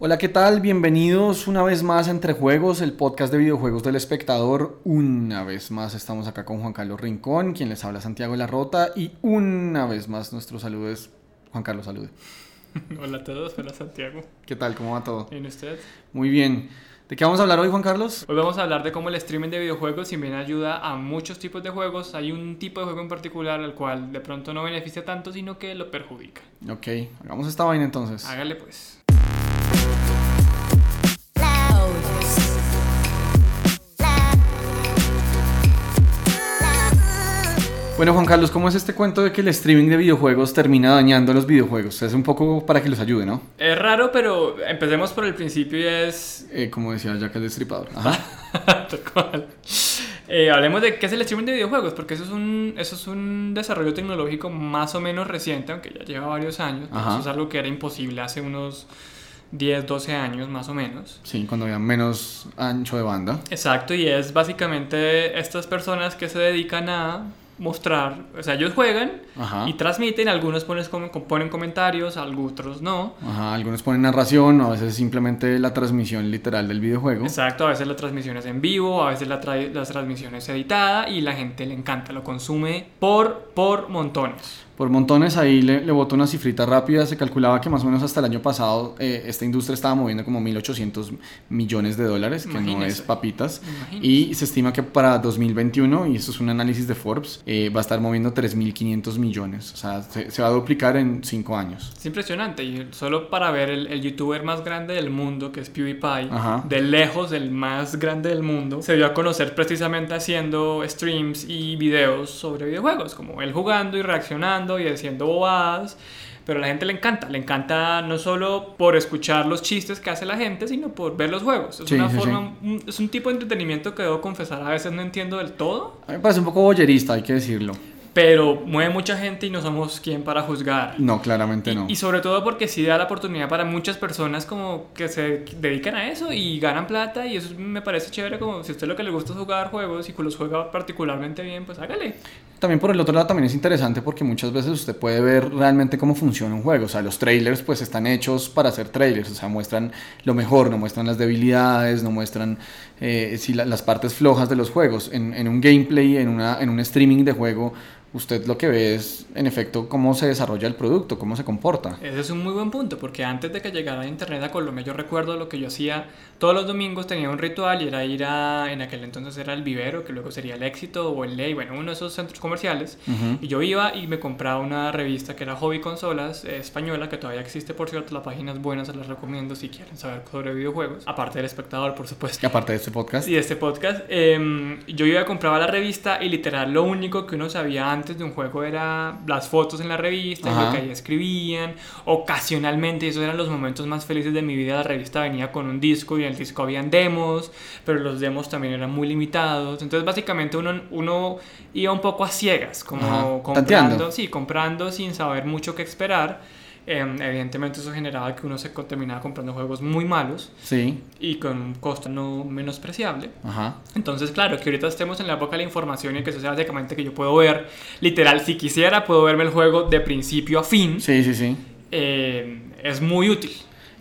Hola, ¿qué tal? Bienvenidos una vez más a Entre Juegos, el podcast de videojuegos del espectador. Una vez más estamos acá con Juan Carlos Rincón, quien les habla Santiago Larrota, y una vez más nuestro saludo es Juan Carlos, salude. Hola a todos, hola Santiago. ¿Qué tal? ¿Cómo va todo? ¿Y usted? Muy bien. ¿De qué vamos a hablar hoy, Juan Carlos? Hoy vamos a hablar de cómo el streaming de videojuegos, si bien ayuda a muchos tipos de juegos, hay un tipo de juego en particular al cual de pronto no beneficia tanto, sino que lo perjudica. Ok, hagamos esta vaina entonces. Hágale pues. Bueno, Juan Carlos, ¿cómo es este cuento de que el streaming de videojuegos termina dañando los videojuegos? Es un poco para que los ayude, ¿no? Es raro, pero empecemos por el principio y es... Eh, como decía Jack el Destripador. Ajá. Tal cual. Eh, hablemos de qué es el streaming de videojuegos, porque eso es un, eso es un desarrollo tecnológico más o menos reciente, aunque ya lleva varios años. Eso es algo que era imposible hace unos 10, 12 años más o menos. Sí, cuando había menos ancho de banda. Exacto, y es básicamente estas personas que se dedican a mostrar, o sea, ellos juegan Ajá. y transmiten, algunos ponen, ponen comentarios, otros no. Ajá, algunos ponen narración, a veces simplemente la transmisión literal del videojuego. Exacto, a veces la transmisión es en vivo, a veces la, tra la transmisión es editada y la gente le encanta, lo consume por, por montones. Por montones ahí le, le boto una cifrita rápida, se calculaba que más o menos hasta el año pasado eh, esta industria estaba moviendo como 1.800 millones de dólares, que no es papitas, Imagínese. y se estima que para 2021, y esto es un análisis de Forbes, eh, va a estar moviendo 3.500 millones, o sea, se, se va a duplicar en 5 años. Es impresionante y solo para ver el, el youtuber más grande del mundo, que es PewDiePie, Ajá. de lejos el más grande del mundo, se dio a conocer precisamente haciendo streams y videos sobre videojuegos, como él jugando y reaccionando y diciendo bobadas. Pero a la gente le encanta, le encanta no solo por escuchar los chistes que hace la gente, sino por ver los juegos. Es Sí, una sí, forma, un- es un tipo de entretenimiento que debo confesar, a veces no entiendo del todo, A mí me parece un poco boyerista, hay que decirlo. pero mueve mucha gente y no somos quien para juzgar. No, claramente Y, no. y sobre todo porque sí da la oportunidad para muchas personas como que se dedican a eso y ganan plata y eso me parece chévere como si a usted lo que le gusta es jugar juegos y que los juega particularmente bien, pues hágale. También por el otro lado también es interesante porque muchas veces usted puede ver realmente cómo funciona un juego. O sea, los trailers pues están hechos para hacer trailers. O sea, muestran lo mejor, no muestran las debilidades, no muestran eh, si la- las partes flojas de los juegos. En, en un gameplay, en, una, en un streaming de juego, usted lo que ve es en efecto cómo se desarrolla el producto, cómo se comporta. Ese es un muy buen punto porque antes de que llegara internet a Colombia yo recuerdo lo que yo hacía todos los domingos tenía un ritual y era ir a, en aquel entonces era el vivero que luego sería el éxito o el ley, bueno, uno de esos centros comerciales. Y yo iba y me compraba una revista que era Hobby Consolas, eh, española, que todavía existe, por cierto. La página es buena, se las recomiendo si quieren saber sobre videojuegos. Aparte del espectador, por supuesto. Y aparte de este podcast, Y de este podcast, eh, yo iba a comprar la revista y literal lo único que uno sabía antes de un juego era las fotos en la revista y Ajá. lo que ahí escribían. Ocasionalmente, esos eran los momentos más felices de mi vida. La revista venía con un disco y en el disco habían demos, pero los demos también eran muy limitados. Entonces, básicamente, uno, uno iba un poco a ciegas, como Ajá, comprando, tanteando. sí, comprando sin saber mucho qué esperar. Eh, evidentemente, eso generaba que uno se terminaba comprando juegos muy malos sí, y con un costo no menospreciable. ajá. Entonces, claro, que ahorita estemos en la época de la información y que eso sea básicamente que yo puedo ver, literal, si quisiera, puedo verme el juego de principio a fin, Sí, sí, sí. eh, es muy útil.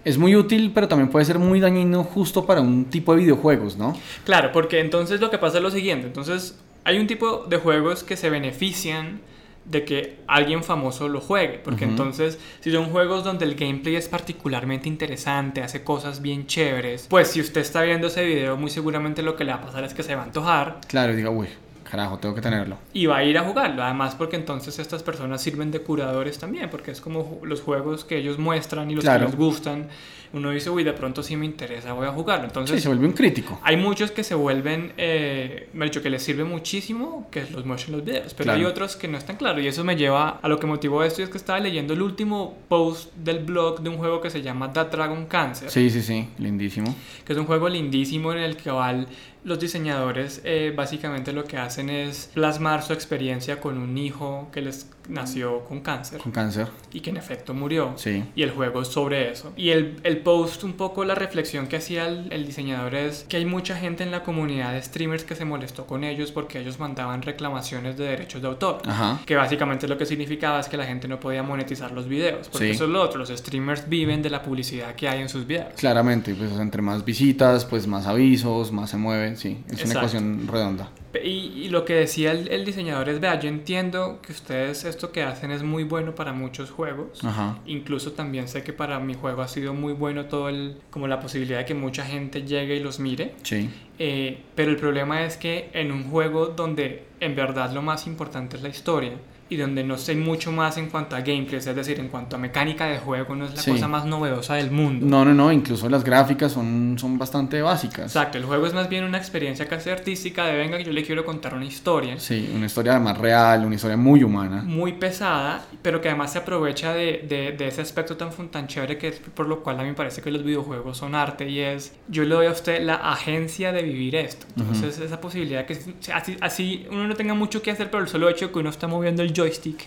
Es muy útil, pero también puede ser muy dañino justo para un tipo de videojuegos, ¿no? Claro, porque entonces lo que pasa es lo siguiente, entonces hay un tipo de juegos que se benefician de que alguien famoso lo juegue, porque entonces si son juegos donde el gameplay es particularmente interesante, hace cosas bien chéveres, pues si usted está viendo ese video muy seguramente lo que le va a pasar es que se va a antojar Claro, y diga, uy, carajo, tengo que tenerlo. y va a ir a jugarlo. Además, porque entonces estas personas sirven de curadores también, porque es como los juegos que ellos muestran y los Claro. que les gustan. Uno dice, uy, de pronto sí me interesa, voy a jugarlo. Entonces, Sí, se vuelve un crítico. hay muchos que se vuelven, eh, me ha dicho que les sirve muchísimo, que los muestren los videos, pero Claro. hay otros que no están claros. Y eso me lleva a lo que motivó esto, y es que estaba leyendo el último post del blog de un juego que se llama That Dragon Cancer Sí, sí, sí, lindísimo. que es un juego lindísimo en el que Val los diseñadores eh, básicamente lo que hacen es plasmar su experiencia con un hijo que les nació con cáncer. Con cáncer. Y que en efecto murió. Sí. Y el juego es sobre eso. Y el, el post, un poco la reflexión que hacía el, el, diseñador es que hay mucha gente en la comunidad de streamers que se molestó con ellos porque ellos mandaban reclamaciones de derechos de autor. Ajá. Que básicamente lo que significaba es que la gente no podía monetizar los videos. Porque Sí. eso es lo otro. Los streamers viven de la publicidad que hay en sus videos. Claramente, pues entre más visitas, pues más avisos, más se mueven, sí, es Exacto. una ecuación redonda. Y, y lo que decía el, el diseñador es, vea, yo entiendo que ustedes esto que hacen es muy bueno para muchos juegos. Ajá. Incluso también sé que para mi juego ha sido muy bueno todo el, como la posibilidad de que mucha gente llegue y los mire. Sí, Eh, pero el problema es que en un juego donde en verdad lo más importante es la historia y donde no sé mucho más en cuanto a gameplay, es decir, en cuanto a mecánica de juego, no es la Sí. cosa más novedosa del mundo. no, no, no, incluso las gráficas son, son bastante básicas. Exacto, el juego es más bien una experiencia casi artística de venga que yo le quiero contar una historia. Sí, una historia más real, una historia muy humana. muy pesada, pero que además se aprovecha de, de, de ese aspecto tan, tan chévere que es por lo cual a mí me parece que los videojuegos son arte y es, yo le doy a usted la agencia de vivir esto. Entonces esa posibilidad que así, así uno no tenga mucho que hacer, pero el solo hecho que uno está moviendo el joystick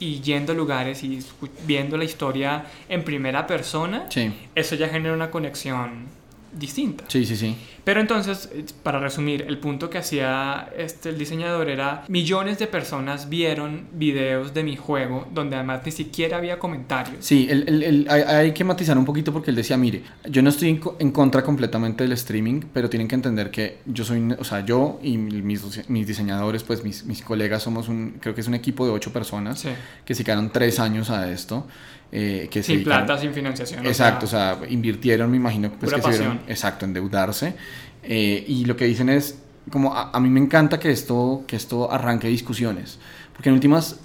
y yendo a lugares y viendo la historia en primera persona, Sí, eso ya genera una conexión distinta. sí, sí, sí. Pero entonces, para resumir, el punto que hacía este, el diseñador era millones de personas vieron videos de mi juego donde además ni siquiera había comentarios. Sí, el- el- el- hay, hay que matizar un poquito porque él decía, mire, yo no estoy en, en contra completamente del streaming, pero tienen que entender que yo soy, o sea, yo y mis, mis diseñadores, pues mis, mis colegas somos un, creo que es un equipo de ocho personas Sí. que se quedaron tres años a esto. Eh, que se Sin dedicaron- plata, sin financiación. o Exacto, o sea, sea, invirtieron, me imagino, pues que se vieron, exacto, endeudarse. eh, y lo que dicen es, como a, a mí me encanta que esto, que esto arranque discusiones, porque en últimas,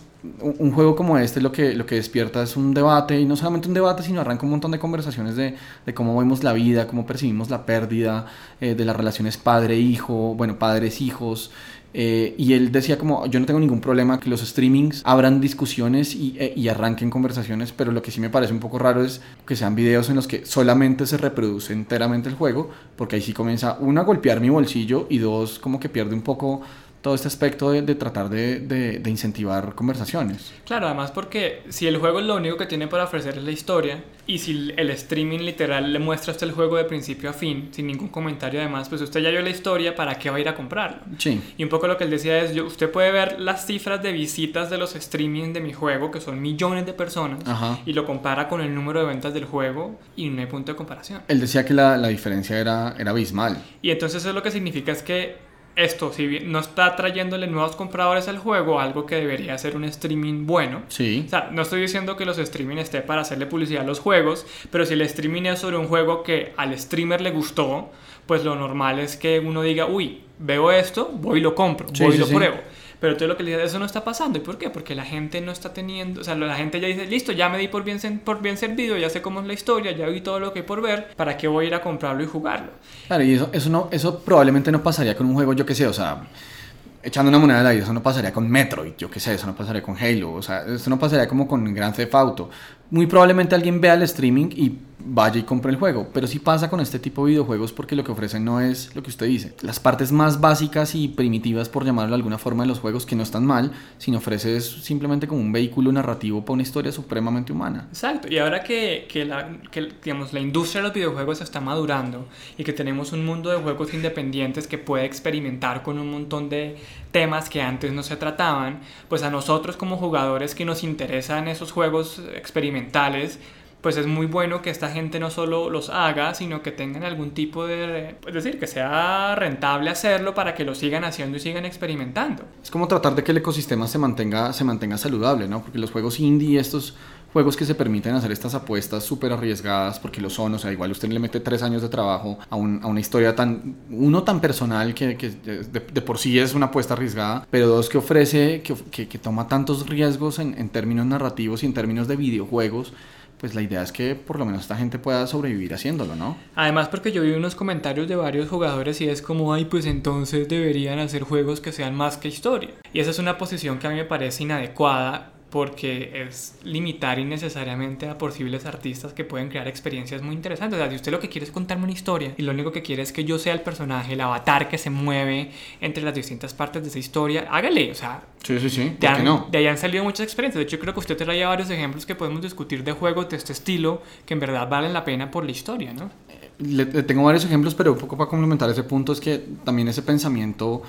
un, un juego como este lo que, lo que despierta es un debate, y no solamente un debate, sino arranca un montón de conversaciones de, de cómo vemos la vida, cómo percibimos la pérdida, eh, de las relaciones padre-hijo, bueno, padres-hijos. Eh, y él decía como, yo no tengo ningún problema que los streamings abran discusiones y, eh, y arranquen conversaciones, pero lo que sí me parece un poco raro es que sean videos en los que solamente se reproduce enteramente el juego, porque ahí sí comienza, uno, a golpear mi bolsillo y dos, como que pierde un poco todo este aspecto de, de tratar de, de- de incentivar conversaciones. Claro, además porque si el juego lo único que tiene para ofrecer es la historia y si el streaming literal le muestra a usted el juego de principio a fin, sin ningún comentario además, pues usted ya vio la historia, ¿para qué va a ir a comprarlo? Sí, Y un poco lo que él decía es, yo- usted puede ver las cifras de visitas de los streaming de mi juego, que son millones de personas, Ajá. y lo compara con el número de ventas del juego y no hay punto de comparación. él decía que la, la diferencia era, era abismal. Y entonces eso lo que significa es que esto, si bien no está trayéndole nuevos compradores al juego, algo que debería ser un streaming bueno. Sí, O sea, no estoy diciendo que los streaming esté para hacerle publicidad a los juegos, pero si el streaming es sobre un juego que al streamer le gustó, pues lo normal es que uno diga, uy, veo esto, voy y lo compro, Sí, voy y sí, lo sí. Pero todo lo que le dice, eso no está pasando. ¿Y por qué? Porque la gente no está teniendo, o sea, la gente ya dice, listo, ya me di por bien, por bien servido, ya sé cómo es la historia, ya vi todo lo que hay por ver, ¿para qué voy a ir a comprarlo y jugarlo? Claro, y eso, eso, no, eso probablemente no pasaría con un juego, yo que sé, o sea, echando una moneda al aire, eso no pasaría con Metroid, yo que sé, eso no pasaría con Halo, o sea, eso no pasaría como con Grand Theft Auto. Muy probablemente alguien vea el streaming y vaya y compre el juego, pero sí pasa con este tipo de videojuegos porque lo que ofrecen no es lo que usted dice. Las partes más básicas y primitivas, por llamarlo de alguna forma, de los juegos que no están mal, sino ofrece es simplemente como un vehículo narrativo para una historia supremamente humana. Exacto, y ahora que, que, la, que, digamos, la industria de los videojuegos está madurando y que tenemos un mundo de juegos independientes que puede experimentar con un montón de temas que antes no se trataban, pues a nosotros como jugadores que nos interesan esos juegos experimentales, pues es muy bueno que esta gente no solo los haga, sino que tengan algún tipo de, es decir, que sea rentable hacerlo para que lo sigan haciendo y sigan experimentando. Es como tratar de que el ecosistema se mantenga, se mantenga saludable, ¿no? Porque los juegos indie, estos juegos que se permiten hacer estas apuestas súper arriesgadas, porque lo son, o sea, igual usted le mete tres años de trabajo a, un- a una historia tan, uno tan personal que, que de, de por sí es una apuesta arriesgada, pero dos que ofrece, que, que- que toma tantos riesgos en, en términos narrativos y en términos de videojuegos, pues la idea es que por lo menos esta gente pueda sobrevivir haciéndolo, ¿no? Además porque yo vi unos comentarios de varios jugadores y es como, ay, pues entonces deberían hacer juegos que sean más que historia. Y esa es una posición que a mí me parece inadecuada porque es limitar innecesariamente a posibles artistas que pueden crear experiencias muy interesantes. O sea, si usted lo que quiere es contarme una historia y lo único que quiere es que yo sea el personaje, el avatar que se mueve entre las distintas partes de esa historia, hágale, o sea... Sí, sí, sí. De, no? de ahí han salido muchas experiencias. De hecho, creo que usted traía varios ejemplos que podemos discutir de juegos de este estilo que en verdad valen la pena por la historia, ¿no? Le, tengo varios ejemplos, pero un poco para complementar ese punto es que también ese pensamiento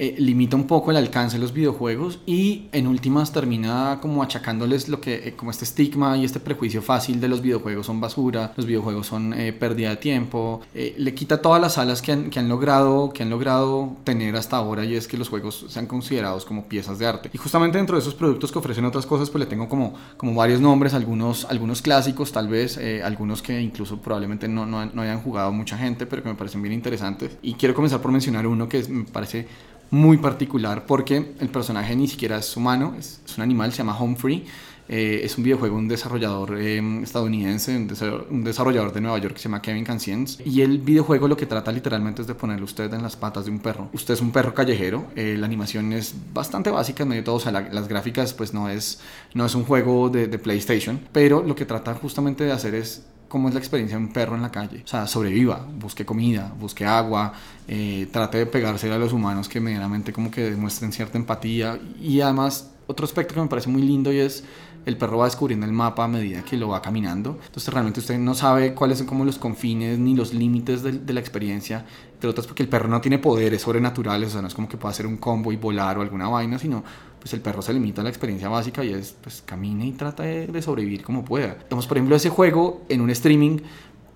eh, limita un poco el alcance de los videojuegos y en últimas termina como achacándoles lo que eh, como este estigma y este prejuicio fácil de los videojuegos son basura, los videojuegos son eh, pérdida de tiempo, le quita todas las alas que han, que han, logrado que han logrado tener hasta ahora y es que los juegos sean considerados como piezas de arte. Y justamente dentro de esos productos que ofrecen otras cosas pues le tengo como, como varios nombres, algunos, algunos clásicos tal vez, algunos que incluso probablemente no, no, no hayan jugado mucha gente pero que me parecen bien interesantes. Y quiero comenzar por mencionar uno que me parece muy particular porque el personaje ni siquiera es humano, es, un animal, se llama Humphrey. Eh, es un videojuego, un desarrollador eh, estadounidense, un, desarrollador de Nueva York que se llama Kevin Canciens. Y el videojuego lo que trata literalmente es de ponerle usted en las patas de un perro. Usted es un perro callejero, eh, la animación es bastante básica medio todo, o sea, las gráficas pues no es, no es un juego de PlayStation, pero lo que trata justamente de hacer es cómo es la experiencia de un perro en la calle. O sea, sobreviva, busque comida, busque agua, eh, trate de pegarse a los humanos que medianamente como que demuestren cierta empatía. Y además, otro aspecto que me parece muy lindo y es el perro va descubriendo el mapa a medida que lo va caminando. Entonces realmente usted no sabe cuáles son como los confines ni los límites de, de la experiencia. Entre otras porque el perro no tiene poderes sobrenaturales, o sea, no es como que pueda hacer un combo y volar o alguna vaina, sino pues el perro se limita a la experiencia básica y es, pues camine y trata de, sobrevivir como pueda. Entonces, por ejemplo, ese juego en un streaming,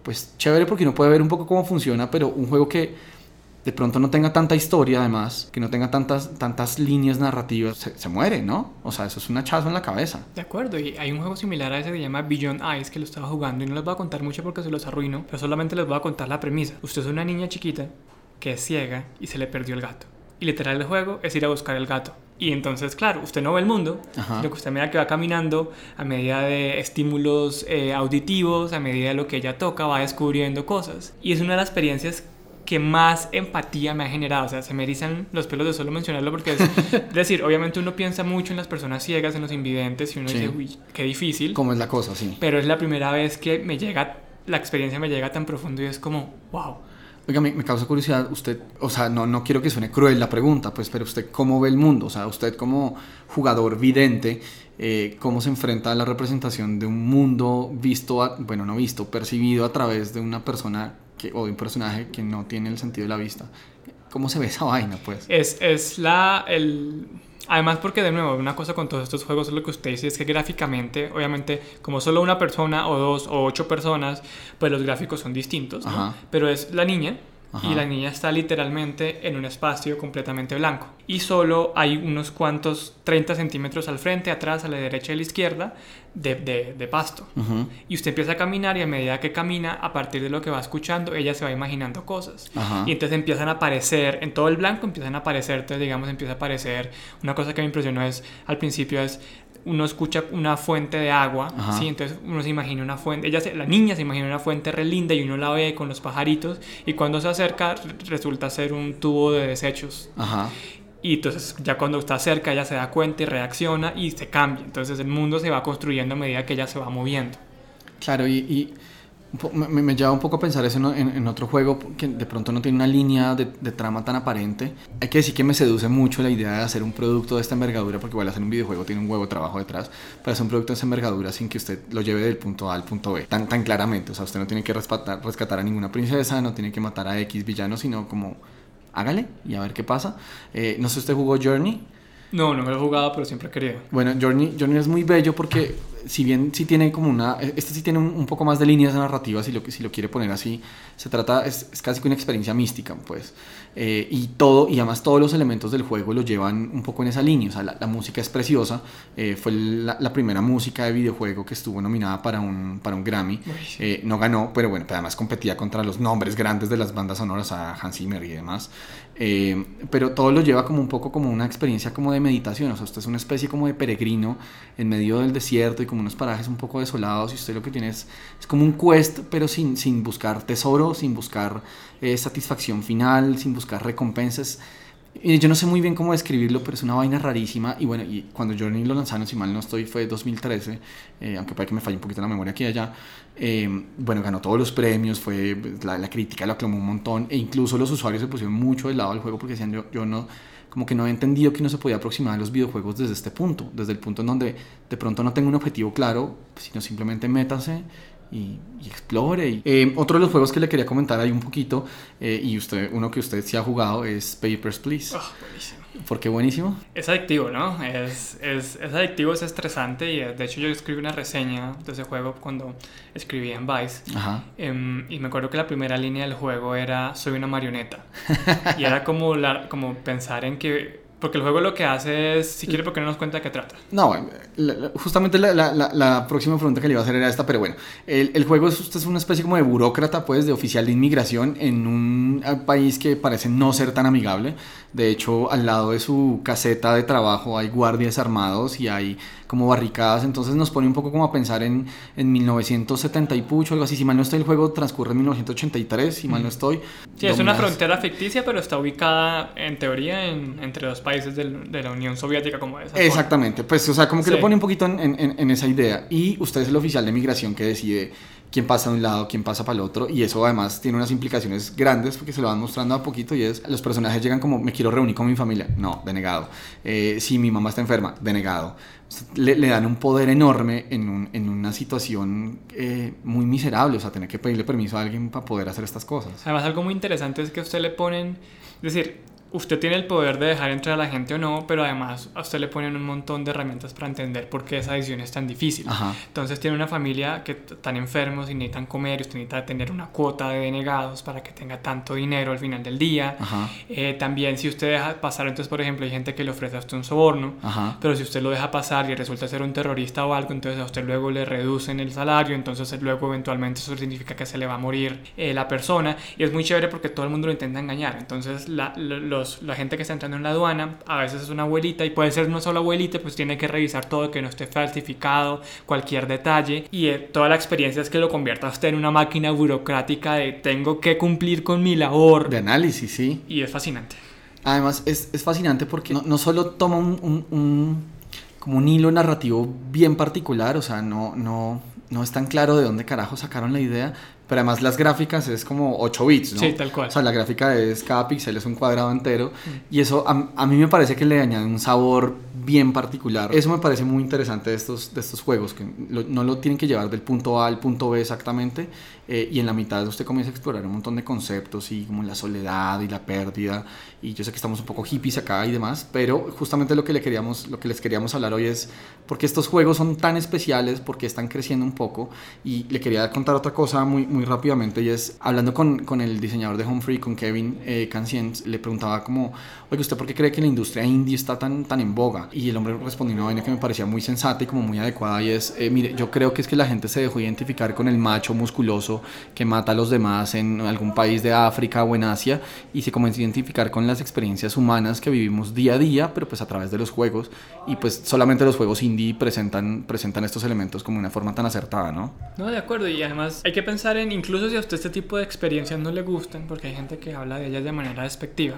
pues chévere porque uno puede ver un poco cómo funciona, pero un juego que de pronto no tenga tanta historia además, que no tenga tantas, tantas líneas narrativas, se, muere, ¿no? O sea, eso es un hachazo en la cabeza. De acuerdo, y hay un juego similar a ese que se llama Beyond Eyes que lo estaba jugando y no les voy a contar mucho porque se los arruino, pero solamente les voy a contar la premisa. Usted es una niña chiquita que es ciega y se le perdió el gato. Y literal el juego es ir a buscar el gato. Y entonces, claro, usted no ve el mundo, lo que usted mira que va caminando a medida de estímulos eh, auditivos, a medida de lo que ella toca, va descubriendo cosas. Y es una de las experiencias que más empatía me ha generado. O sea, se me erizan los pelos de solo mencionarlo porque es, decir, obviamente uno piensa mucho en las personas ciegas, en los invidentes y uno dice, uy, qué difícil. ¿Cómo es la cosa? Sí. Pero es la primera vez que me llega, la experiencia me llega tan profundo y es como, wow Oiga, me, causa curiosidad, usted, o sea, no, no quiero que suene cruel la pregunta, pues, pero usted cómo ve el mundo, o sea, usted como jugador vidente, eh, cómo se enfrenta a la representación de un mundo visto, bueno, no visto, percibido a través de una persona que, o de un personaje que no tiene el sentido de la vista. ¿Cómo se ve esa vaina, pues? Es, es la, el, Además porque de nuevo, una cosa con todos estos juegos es lo que usted dice, es que gráficamente, obviamente, como solo una persona o dos o ocho personas, pues los gráficos son distintos, Pero es la niña y la niña está literalmente en un espacio completamente blanco. Y solo hay unos cuantos 30 centímetros al frente, atrás, a la derecha y a la izquierda de, de, pasto. Y usted empieza a caminar y a medida que camina, a partir de lo que va escuchando, ella se va imaginando cosas. Y entonces empiezan a aparecer, en todo el blanco empiezan a aparecer, entonces digamos empieza a aparecer, una cosa que me impresionó es, al principio es uno escucha una fuente de agua, ¿sí? Entonces uno se imagina una fuente, ella la niña se imagina una fuente re linda y uno la ve con los pajaritos y cuando se acerca resulta ser un tubo de desechos. Ajá. Y entonces ya cuando está cerca ella se da cuenta y reacciona y se cambia. Entonces el mundo se va construyendo a medida que ella se va moviendo. Claro, y me, me, lleva un poco a pensar eso en, otro juego que de pronto no tiene una línea de, trama tan aparente. Hay que decir que me seduce mucho la idea de hacer un producto de esta envergadura, porque igual hacer un videojuego tiene un huevo de trabajo detrás, pero hacer un producto de esta envergadura sin que usted lo lleve del punto A al punto B, tan, tan claramente. O sea, usted no tiene que rescatar, rescatar a ninguna princesa, no tiene que matar a X villano, sino como hágale y a ver qué pasa. Eh, no sé, ¿usted jugó Journey? No, no me lo he jugado, pero siempre he querido. Bueno, Journey, Journey es muy bello porque si bien sí tiene como una, este sí tiene un, poco más de líneas narrativas, si lo, si lo quiere poner así, se trata, es, es casi que una experiencia mística, pues. Eh, y todo, y además todos los elementos del juego lo llevan un poco en esa línea, o sea, la, música es preciosa, eh, fue la, la, primera música de videojuego que estuvo nominada para un, para un Grammy, eh, no ganó, pero bueno, además competía contra los nombres grandes de las bandas sonoras, a Hans Zimmer y demás, pero todo lo lleva como un poco como una experiencia como de meditación, o sea, usted es una especie como de peregrino en medio del desierto y como unos parajes un poco desolados y usted lo que tiene es, es como un quest, pero sin, sin buscar tesoro, sin buscar eh, satisfacción final, sin buscar recompensas. Yo no sé muy bien cómo describirlo, pero es una vaina rarísima. Y bueno, y cuando Journey lo lanzaron, si mal no estoy, fue 2013, eh, aunque puede que me falle un poquito la memoria aquí y allá. Eh, bueno, ganó todos los premios, fue la, la, crítica lo aclamó un montón, e incluso los usuarios se pusieron mucho del lado del juego porque decían, yo, no, como que no he entendido que no se podía aproximar a los videojuegos desde este punto, desde el punto en donde de pronto no tengo un objetivo claro, sino simplemente métase y, y explore. Y, eh, otro de los juegos que le quería comentar ahí un poquito, eh, y usted, uno que usted sí ha jugado, es Papers, Please. Oh, buenísimo. ¿Por qué buenísimo? Es adictivo, ¿no? Es, es, es, adictivo, es estresante y de hecho yo escribí una reseña de ese juego cuando escribí en Vice. Ajá. Um, y me acuerdo que la primera línea del juego era soy una marioneta. y era como, la, como pensar en que porque el juego lo que hace es, si quiere, ¿por qué no nos cuenta de qué trata? No, la, la, justamente la, la, próxima pregunta que le iba a hacer era esta, pero bueno, el, el juego es, usted es una especie como de burócrata, pues, de oficial de inmigración en un país que parece no ser tan amigable. De hecho, al lado de su caseta de trabajo hay guardias armados y hay como barricadas, entonces nos pone un poco como a pensar en, en 1970 y pucho, algo así. Si mal no estoy, el juego transcurre en 1983, si mal no estoy. Sí, es una frontera ficticia, pero está ubicada en teoría en, entre dos países del, de la Unión Soviética, como esa. Exactamente, forma. pues, o sea, como que sí. lo pone un poquito en, en, en esa idea. Y usted es el oficial de migración que decide quién pasa de un lado, quién pasa para el otro, y eso además tiene unas implicaciones grandes porque se lo van mostrando a poquito y es, los personajes llegan como, me quiero reunir con mi familia, no, denegado, eh, si mi mamá está enferma, denegado, le, le dan un poder enorme en, un, en una situación eh, muy miserable, o sea, tener que pedirle permiso a alguien para poder hacer estas cosas. Además, algo muy interesante es que a usted le ponen, es decir, usted tiene el poder de dejar entrar a la gente o no, pero además a usted le ponen un montón de herramientas para entender por qué esa decisión es tan difícil. Ajá. Entonces tiene una familia que están enfermos y necesitan comer, y usted necesita tener una cuota de denegados para que tenga tanto dinero al final del día. Eh, también si usted deja pasar, entonces por ejemplo hay gente que le ofrece a usted un soborno, Ajá. pero si usted lo deja pasar y resulta ser un terrorista o algo, entonces a usted luego le reducen el salario, entonces luego eventualmente eso significa que se le va a morir eh, la persona y es muy chévere porque todo el mundo lo intenta engañar. Entonces la, los, la gente que está entrando en la aduana, a veces es una abuelita y puede ser no solo abuelita, pues tiene que revisar todo que no esté falsificado, cualquier detalle y eh, toda la experiencia es que lo convierta a usted en una máquina burocrática de tengo que cumplir con mi labor. De análisis, sí. Y es fascinante. Además es, es fascinante porque no, no solo toma un, un, un, como un hilo narrativo bien particular, o sea, no, no, no es tan claro de dónde carajo sacaron la idea, pero además las gráficas es como 8 bits, ¿no? Sí, tal cual. O sea, la gráfica es, cada píxel es un cuadrado entero mm. y eso a, a, mí me parece que le añade un sabor bien particular. Eso me parece muy interesante de estos, de estos juegos, que lo, no lo tienen que llevar del punto A al punto B exactamente eh, y en la mitad usted comienza a explorar un montón de conceptos y como la soledad y la pérdida y yo sé que estamos un poco hippies acá y demás, pero justamente lo que, le queríamos, lo que les queríamos hablar hoy es porque estos juegos son tan especiales, porque están creciendo un poco y le quería contar otra cosa muy, muy rápidamente y es, hablando con, con el diseñador de Home Free, con Kevin eh, Canciens, le preguntaba como, oye, ¿usted por qué cree que la industria indie está tan, tan en boga? Y el hombre respondió una vaina que me parecía muy sensata y como muy adecuada y es, eh, mire, yo creo que es que la gente se dejó identificar con el macho musculoso que mata a los demás en algún país de África o en Asia y se comenzó a identificar con las experiencias humanas que vivimos día a día, pero pues a través de los juegos y pues solamente los juegos indie presentan, presentan estos elementos como una forma tan acertada, ¿no? No, de acuerdo, y además hay que pensar en, incluso si a usted este tipo de experiencias no le gustan, porque hay gente que habla de ellas de manera despectiva,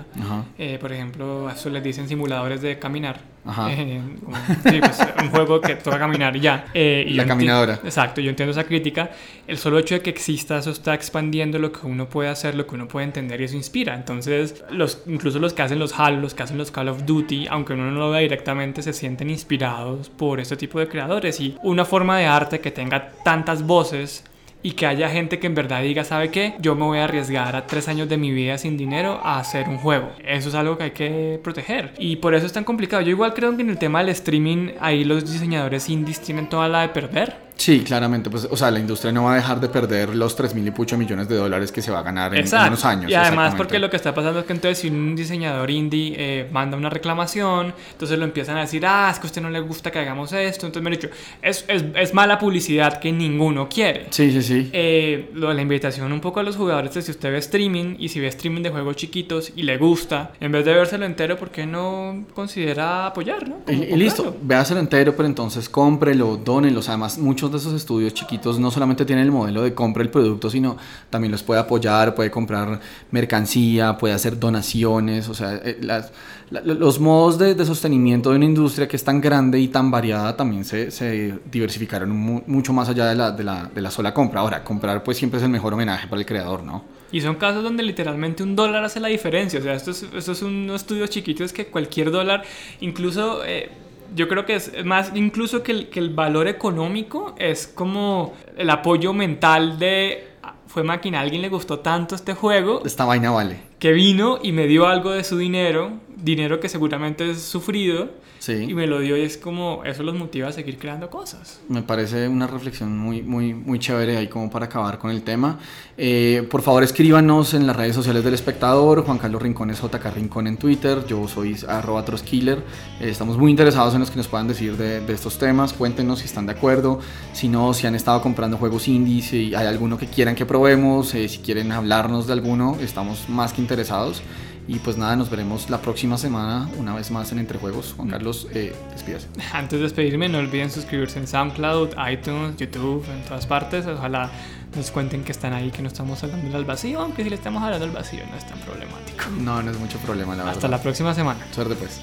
eh, por ejemplo, a eso les dicen simuladores de caminar, eh, como, sí, pues, un juego que toca caminar ya. Eh, y La caminadora. Exacto, yo entiendo esa crítica, el solo hecho de que exista eso está expandiendo lo que uno puede hacer, lo que uno puede entender y eso inspira, entonces incluso los que hacen los Halo, los que hacen los Call of Duty, aunque uno no lo vea directamente, se sienten inspirados por este tipo de creadores y una forma de arte que tenga tantas voces y que haya gente que en verdad diga, ¿sabe qué? Yo me voy a arriesgar a tres años de mi vida sin dinero a hacer un juego. Eso es algo que hay que proteger. Y por eso es tan complicado. Yo igual creo que en el tema del streaming, ahí los diseñadores indies tienen toda la de perder. Sí, claramente, pues, o sea, la industria no va a dejar de perder los 3 mil y pucho millones de dólares que se va a ganar en, en unos años. Y además, porque lo que está pasando es que entonces si un diseñador indie eh, manda una reclamación, entonces lo empiezan a decir, ah, es que a usted no le gusta que hagamos esto. Entonces me han dicho, es, es, es mala publicidad que ninguno quiere. Sí, sí, sí. Eh, lo de la invitación un poco a los jugadores es si usted ve streaming y si ve streaming de juegos chiquitos y le gusta, en vez de vérselo entero, ¿por qué no considera apoyar, no? Y, y listo, véaselo entero, pero entonces cómprelo, dónenlo. O sea, además, muchos muchos de esos estudios chiquitos no solamente tienen el modelo de compra el producto, sino también los puede apoyar, puede comprar mercancía, puede hacer donaciones, o sea, eh, las, los modos de, de, sostenimiento de una industria que es tan grande y tan variada también se, se diversificaron mucho más allá de la, de, la, de la sola compra. Ahora, comprar pues siempre es el mejor homenaje para el creador, ¿no? Y son casos donde literalmente un dólar hace la diferencia. O sea, esto es, esto es un estudio chiquito, es que cualquier dólar, incluso eh, yo creo que es más, incluso que el, que el valor económico, es como el apoyo mental de ah, fue máquina, a alguien le gustó tanto este juego. Esta vaina vale. Que vino y me dio algo de su dinero, dinero que seguramente es sufrido y me lo dio y es como, eso los motiva a seguir creando cosas. Me parece una reflexión muy, muy, muy chévere ahí como para acabar con el tema. Eh, por favor escríbanos en las redes sociales del espectador, Juan Carlos Rincón es JK Rincón en Twitter, yo soy arroba troskiller. Eh, estamos muy interesados en los que nos puedan decir de, de, estos temas, cuéntenos si están de acuerdo, si no, si han estado comprando juegos indie, si hay alguno que quieran que probemos, eh, si quieren hablarnos de alguno, estamos más que interesados. Y pues nada, nos veremos la próxima semana una vez más en Entre Juegos. Juan Carlos, eh, despídase. Antes de despedirme, no olviden suscribirse en SoundCloud, iTunes, YouTube, en todas partes. Ojalá nos cuenten que están ahí, que no estamos hablando del vacío, aunque si le estamos hablando del vacío no es tan problemático. No, no es mucho problema, la verdad. Hasta la próxima semana. Suerte pues.